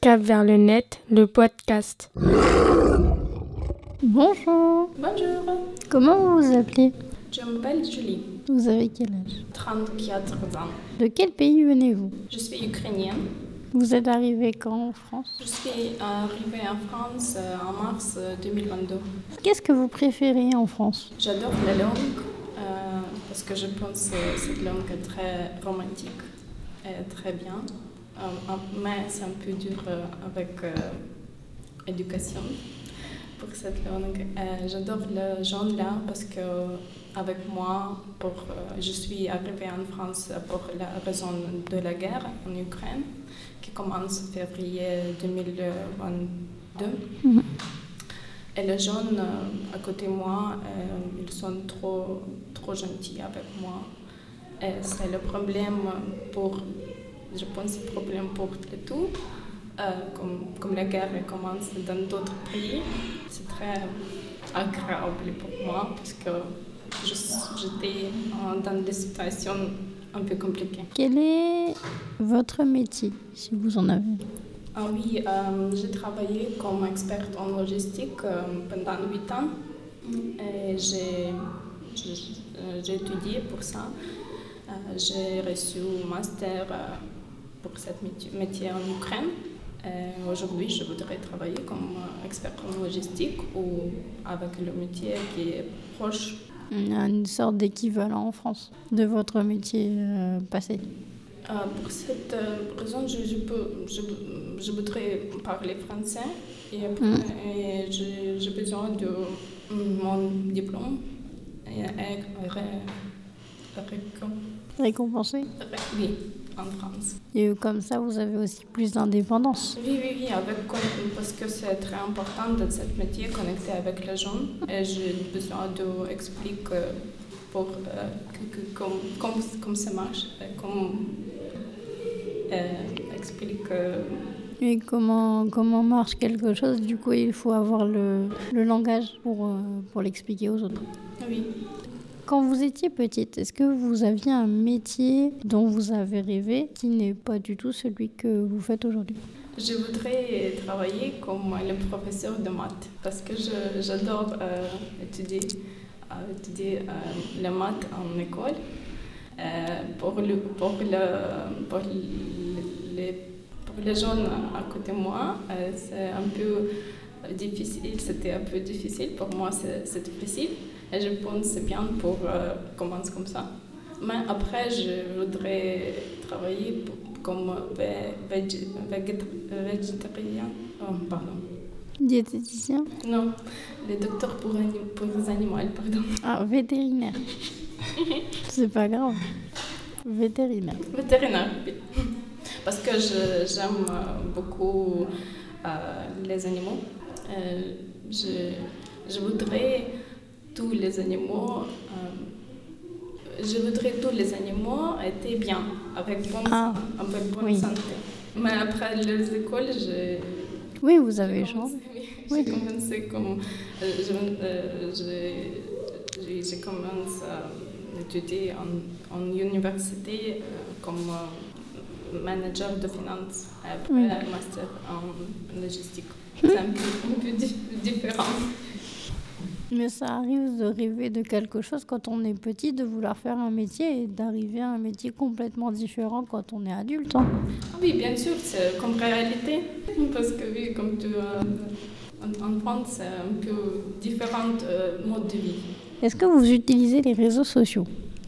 Cap vers le net, le podcast. Bonjour, Bonjour, comment vous vous appelez? Je m'appelle Julie, Vous avez quel âge? 34 ans. De quel pays venez-vous? Je suis ukrainienne. Vous êtes arrivé quand en France? Je suis arrivée en France euh, en mars euh, 2022. Qu'est-ce que vous préférez en France? J'adore la langue euh, parce que je pense que cette langue est très romantique et très bien. Euh, mais c'est un peu dur euh, avec euh, éducation pour cette langue. Euh, J'adore les gens là parce que avec moi, pour, euh, je suis arrivée en France pour la raison de la guerre en Ukraine qui commence en février 2022. Mhm. Et les gens euh, à côté de moi, ils sont trop, trop gentils avec moi. Et c'est le problème pour, je pense, le problème pour le tout. Euh, comme, comme la guerre commence dans d'autres pays, c'est très agréable pour moi parce que j'étais dans des situations un peu compliquées. Quel est votre métier, si vous en avez? Ah oui, euh, j'ai travaillé comme experte en logistique euh, pendant 8 ans et j'ai étudié pour ça. Euh, j'ai reçu un master pour ce métier en Ukraine. Et Aujourd'hui, je voudrais travailler comme euh, expert en logistique ou avec le métier qui est proche. Une sorte d'équivalent en France de votre métier euh, passé. Euh, pour cette euh, raison, je, je, peux, je, je voudrais parler français et, Mm. et j'ai besoin de mon diplôme. Et, et- ré- récom- Récompensé oui, en France. Et comme ça, vous avez aussi plus d'indépendance. Oui, oui, oui, avec, parce que c'est très important dans ce métier, connecter avec les gens. Et j'ai besoin d'expliquer pour euh, que, que- comme, comme, comme ça marche, et comme euh, explique euh, Et comment, comment marche quelque chose? Du coup, il faut avoir le, le langage pour, euh, pour l'expliquer aux autres. Oui. Quand vous étiez petite, est-ce que vous aviez un métier dont vous avez rêvé qui n'est pas du tout celui que vous faites aujourd'hui? Je voudrais travailler comme le professeur de maths parce que j'adore euh, étudier, euh, euh, les maths en école. Pour, le, pour, le, pour, le- les, pour les gens à côté de moi, c'est un peu difficile. C'était un peu difficile. Pour moi, c'est difficile. Et je pense que c'est bien pour euh, commencer comme ça. Mais après, je voudrais travailler pour- comme vé- végé- végét- végétarien. Oh, pardon. Diététicien? Non, le docteur pour, anim- pour les animaux, pardon. Ah, vétérinaire. C'est pas grave. Vétérinaire. Vétérinaire, oui. Parce que j'aime euh, beaucoup euh, les animaux. Euh, je, je voudrais tous les animaux. euh, je voudrais tous les animaux étaient bien, avec bonne, Ah, avec bonne oui. santé. Mais après les écoles, je, Oui, vous avez j'ai changé. oui. J'ai commencé comme. euh, euh, j'ai- j'ai j'ai commencé à étudier en, en université comme manager de finances. Après, Oui. master en logistique. C'est un peu, un peu di- différent. Mais ça arrive de rêver de quelque chose quand on est petit, de vouloir faire un métier et d'arriver à un métier complètement différent quand on est adulte. hein. Ah Oui, bien sûr, c'est comme réalité. Parce que oui, comme tu as en, en France, c'est un peu différent euh, mode de vie. Est-ce que vous utilisez les réseaux sociaux?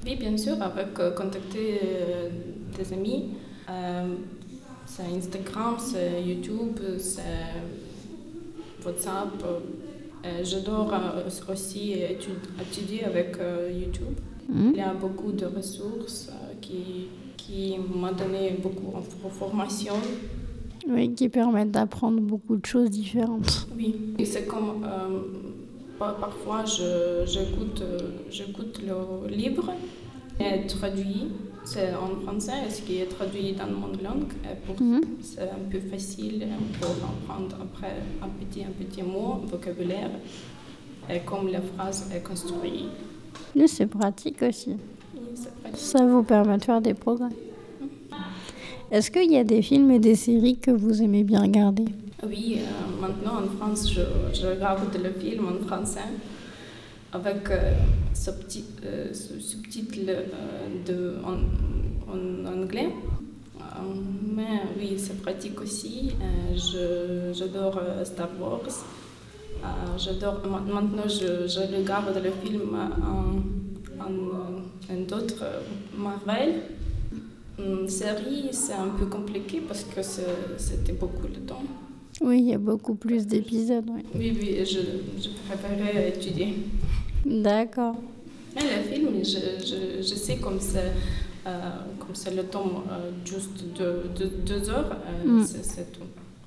Oui, bien sûr, avec euh, contacter euh, des amis. Euh, c'est Instagram, c'est YouTube, c'est WhatsApp. Euh, J'adore euh, aussi étu- étudier avec euh, YouTube. Hmm? Il y a beaucoup de ressources qui, qui m'ont donné beaucoup d'informations. Oui, qui permettent d'apprendre beaucoup de choses différentes. Oui, et c'est comme euh, par- parfois j'écoute j'écoute le livre et traduit c'est en français, ce qui est traduit dans mon langue. Pour Mhm. c'est un peu facile pour apprendre après un petit, un petit mot, vocabulaire, et comme la phrase est construite. Oui, c'est pratique aussi. Oui, c'est pratique. Ça vous permet de faire des progrès. Est-ce qu'il y a des films et des séries que vous aimez bien regarder? Oui, euh, maintenant en France, je, je regarde le film en français avec euh, subti- euh, sous- sous-titres euh, de, en, en anglais. Euh, mais oui, c'est pratique aussi. Euh, j'adore euh, Star Wars. Euh, j'adore, ma- maintenant, je, je regarde le film en, en, en d'autres euh, Marvel. Une série, c'est un peu compliqué parce que c'était beaucoup de temps. Oui, il y a beaucoup plus d'épisodes. oui. Oui, oui, je, je préférais étudier. D'accord. Mais le film, je, je, je sais comme c'est euh, comme c'est le temps euh, juste de, de deux heures, euh, Mm. c'est c'est tout.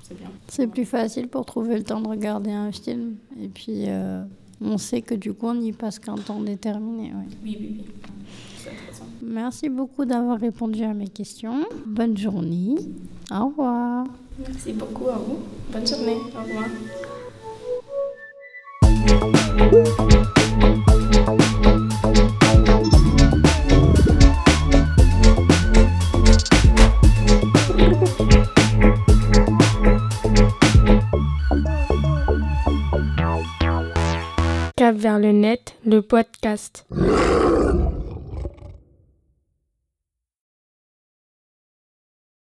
C'est bien. C'est plus facile pour trouver le temps de regarder un film. Et puis, on sait que du coup, on y passe qu'un temps déterminé. oui. Oui, oui, oui. Merci beaucoup d'avoir répondu à mes questions. Bonne journée. Au revoir. Merci beaucoup à vous. Bonne journée. Au revoir. Le net, le podcast.